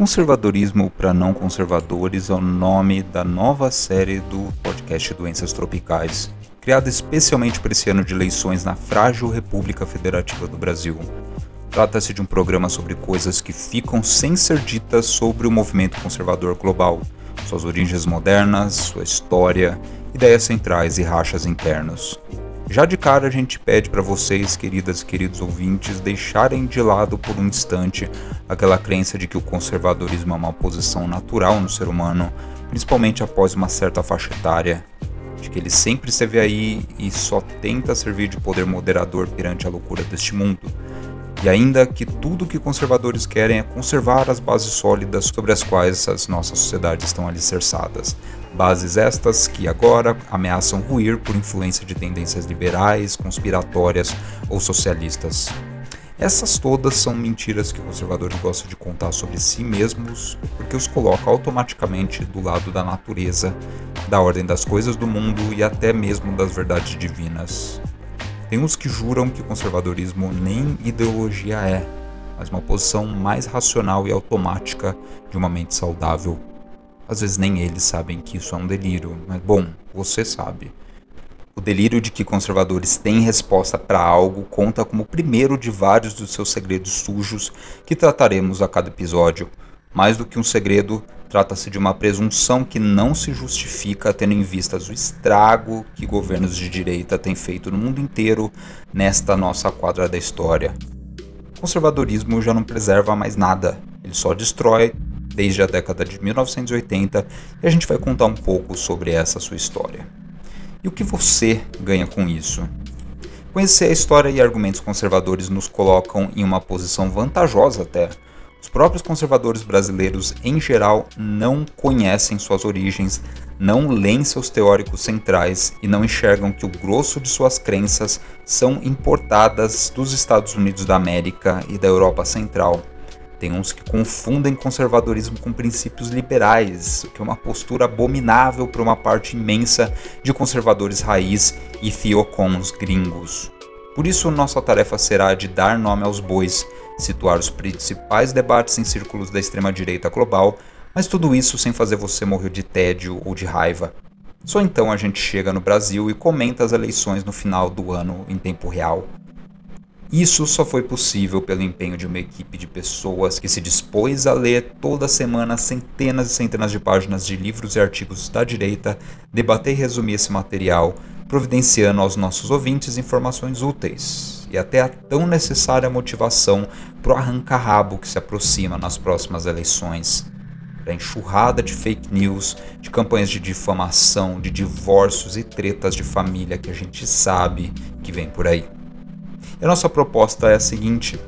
Conservadorismo para não conservadores é o nome da nova série do podcast Doenças Tropicais, criada especialmente para esse ano de eleições na frágil República Federativa do Brasil. Trata-se de um programa sobre coisas que ficam sem ser ditas sobre o movimento conservador global, suas origens modernas, sua história, ideias centrais e rachas internos. Já de cara a gente pede para vocês, queridas e queridos ouvintes, deixarem de lado por um instante aquela crença de que o conservadorismo é uma posição natural no ser humano, principalmente após uma certa faixa etária, de que ele sempre esteve aí e só tenta servir de poder moderador perante a loucura deste mundo. E ainda que tudo que conservadores querem é conservar as bases sólidas sobre as quais as nossas sociedades estão alicerçadas, Bases estas que agora ameaçam ruir por influência de tendências liberais, conspiratórias ou socialistas. Essas todas são mentiras que conservadores gostam de contar sobre si mesmos, porque os coloca automaticamente do lado da natureza, da ordem das coisas do mundo e até mesmo das verdades divinas. Tem uns que juram que o conservadorismo nem ideologia é, mas uma posição mais racional e automática de uma mente saudável às vezes nem eles sabem que isso é um delírio, mas bom, você sabe. O delírio de que conservadores têm resposta para algo conta como o primeiro de vários dos seus segredos sujos que trataremos a cada episódio. Mais do que um segredo, trata-se de uma presunção que não se justifica tendo em vista o estrago que governos de direita têm feito no mundo inteiro nesta nossa quadra da história. O conservadorismo já não preserva mais nada, ele só destrói desde a década de 1980 e a gente vai contar um pouco sobre essa sua história. E o que você ganha com isso? Conhecer a história e argumentos conservadores nos colocam em uma posição vantajosa até. Os próprios conservadores brasileiros, em geral, não conhecem suas origens, não leem seus teóricos centrais e não enxergam que o grosso de suas crenças são importadas dos Estados Unidos da América e da Europa Central. Tem uns que confundem conservadorismo com princípios liberais, o que é uma postura abominável para uma parte imensa de conservadores raiz e fiocons gringos. Por isso, nossa tarefa será de dar nome aos bois, situar os principais debates em círculos da extrema-direita global, mas tudo isso sem fazer você morrer de tédio ou de raiva. Só então a gente chega no Brasil e comenta as eleições no final do ano em tempo real. Isso só foi possível pelo empenho de uma equipe de pessoas que se dispôs a ler toda semana centenas e centenas de páginas de livros e artigos da direita, debater e resumir esse material, providenciando aos nossos ouvintes informações úteis e até a tão necessária motivação para o arranca-rabo que se aproxima nas próximas eleições. Para a enxurrada de fake news, de campanhas de difamação, de divórcios e tretas de família que a gente sabe que vem por aí. E a nossa proposta é a seguinte: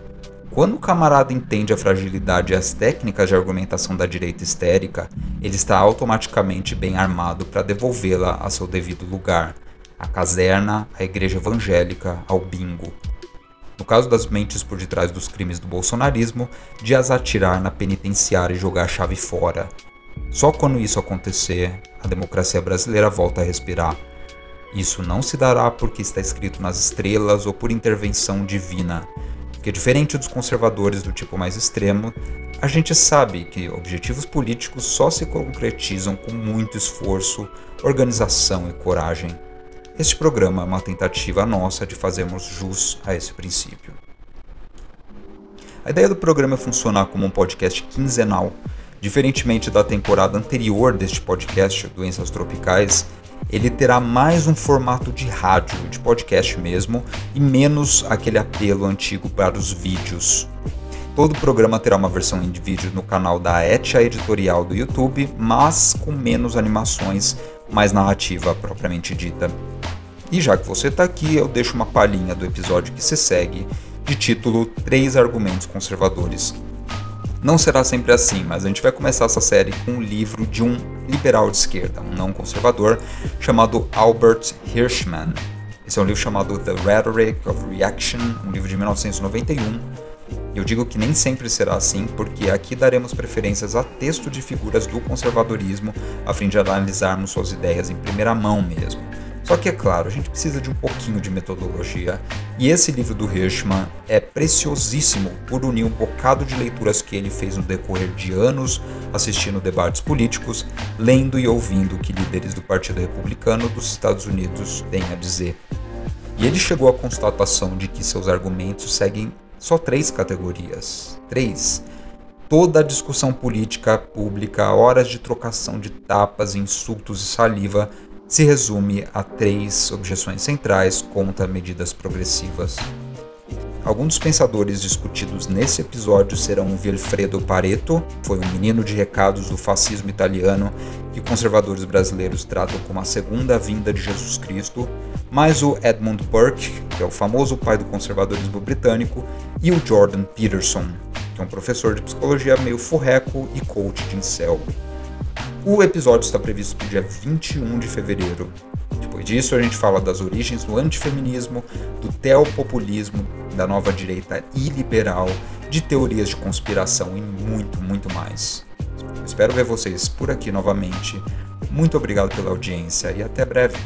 quando o camarada entende a fragilidade e as técnicas de argumentação da direita histérica, ele está automaticamente bem armado para devolvê-la a seu devido lugar a caserna, a igreja evangélica, ao bingo. No caso das mentes por detrás dos crimes do bolsonarismo, de as atirar na penitenciária e jogar a chave fora. Só quando isso acontecer, a democracia brasileira volta a respirar. Isso não se dará porque está escrito nas estrelas ou por intervenção divina, porque diferente dos conservadores do tipo mais extremo, a gente sabe que objetivos políticos só se concretizam com muito esforço, organização e coragem. Este programa é uma tentativa nossa de fazermos jus a esse princípio. A ideia do programa é funcionar como um podcast quinzenal. Diferentemente da temporada anterior deste podcast, Doenças Tropicais, ele terá mais um formato de rádio, de podcast mesmo, e menos aquele apelo antigo para os vídeos. Todo programa terá uma versão em vídeo no canal da Etia Editorial do YouTube, mas com menos animações, mais narrativa propriamente dita. E já que você está aqui, eu deixo uma palhinha do episódio que se segue, de título Três Argumentos Conservadores. Não será sempre assim, mas a gente vai começar essa série com um livro de um liberal de esquerda, um não conservador, chamado Albert Hirschman. Esse é um livro chamado The Rhetoric of Reaction, um livro de 1991. Eu digo que nem sempre será assim, porque aqui daremos preferências a texto de figuras do conservadorismo, a fim de analisarmos suas ideias em primeira mão mesmo. Só que é claro, a gente precisa de um pouquinho de metodologia. E esse livro do Hirschman é preciosíssimo por unir um bocado de leituras que ele fez no decorrer de anos assistindo debates políticos, lendo e ouvindo o que líderes do Partido Republicano dos Estados Unidos têm a dizer. E ele chegou à constatação de que seus argumentos seguem só três categorias. Três. Toda a discussão política pública, horas de trocação de tapas, insultos e saliva se resume a três objeções centrais contra medidas progressivas. Alguns dos pensadores discutidos nesse episódio serão Vilfredo Pareto, foi um menino de recados do fascismo italiano que conservadores brasileiros tratam como a segunda vinda de Jesus Cristo, mais o Edmund Burke, que é o famoso pai do conservadorismo britânico, e o Jordan Peterson, que é um professor de psicologia meio furreco e coach de incel. O episódio está previsto para o dia 21 de fevereiro. Depois disso, a gente fala das origens do antifeminismo, do teopopulismo, da nova direita iliberal, de teorias de conspiração e muito, muito mais. espero ver vocês por aqui novamente. Muito obrigado pela audiência e até breve.